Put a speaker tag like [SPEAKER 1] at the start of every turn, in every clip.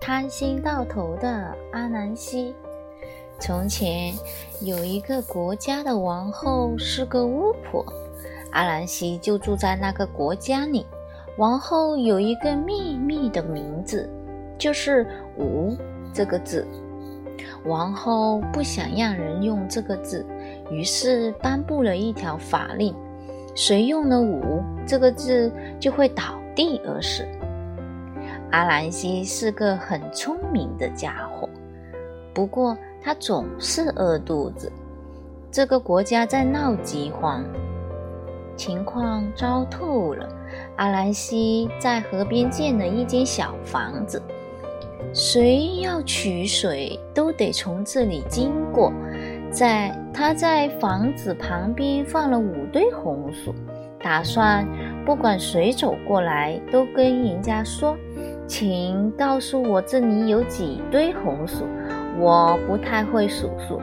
[SPEAKER 1] 贪心到头的阿兰西。从前有一个国家的王后是个巫婆，阿兰西就住在那个国家里。王后有一个秘密的名字，就是“无”这个字。王后不想让人用这个字，于是颁布了一条法令：谁用了“无”这个字，就会倒地而死。阿兰西是个很聪明的家伙，不过他总是饿肚子。这个国家在闹饥荒，情况糟透了。阿兰西在河边建了一间小房子，谁要取水都得从这里经过。在他在房子旁边放了五堆红薯，打算不管谁走过来都跟人家说：“请告诉我这里有几堆红薯，我不太会数数。”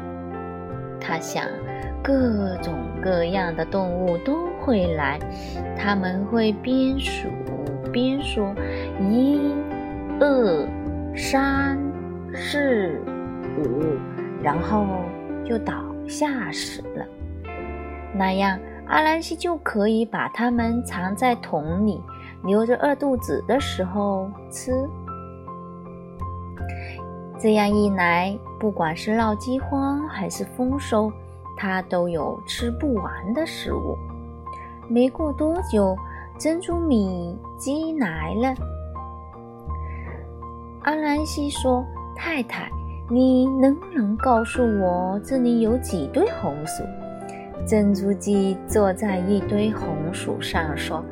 [SPEAKER 1] 他想，各种各样的动物都。会来，他们会边数边说：“一、二、三、四、五”，然后就倒下死了。那样，阿兰西就可以把它们藏在桶里，留着饿肚子的时候吃。这样一来，不管是闹饥荒还是丰收，他都有吃不完的食物。没过多久，珍珠米鸡来了。阿兰西说：“太太，你能不能告诉我这里有几堆红薯？”珍珠鸡坐在一堆红薯上说：“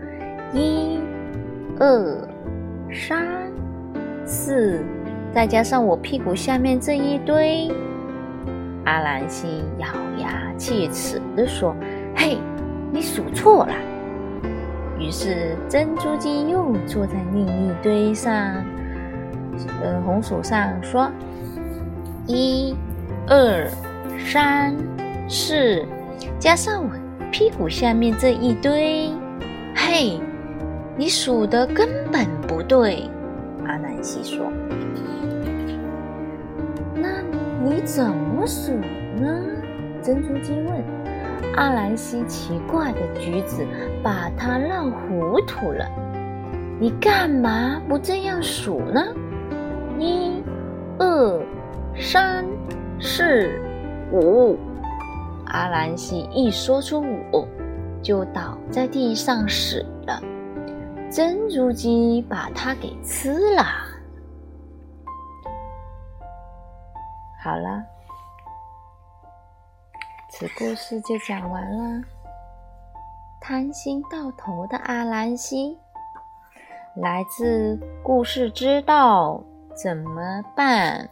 [SPEAKER 1] 一、二、三、四，再加上我屁股下面这一堆。”阿兰西咬牙切齿地说：“嘿！”你数错了。于是珍珠鸡又坐在另一堆上，呃，红薯上说：“一、二、三、四，加上我屁股下面这一堆，嘿，你数的根本不对。”阿南西说：“那你怎么数呢？”珍珠鸡问。阿兰西奇怪的举止把他闹糊涂了。你干嘛不这样数呢？一、二、三、四、五。阿兰西一说出五，就倒在地上死了。珍珠鸡把它给吃了。好了。此故事就讲完了。贪心到头的阿兰西，来自故事知道怎么办？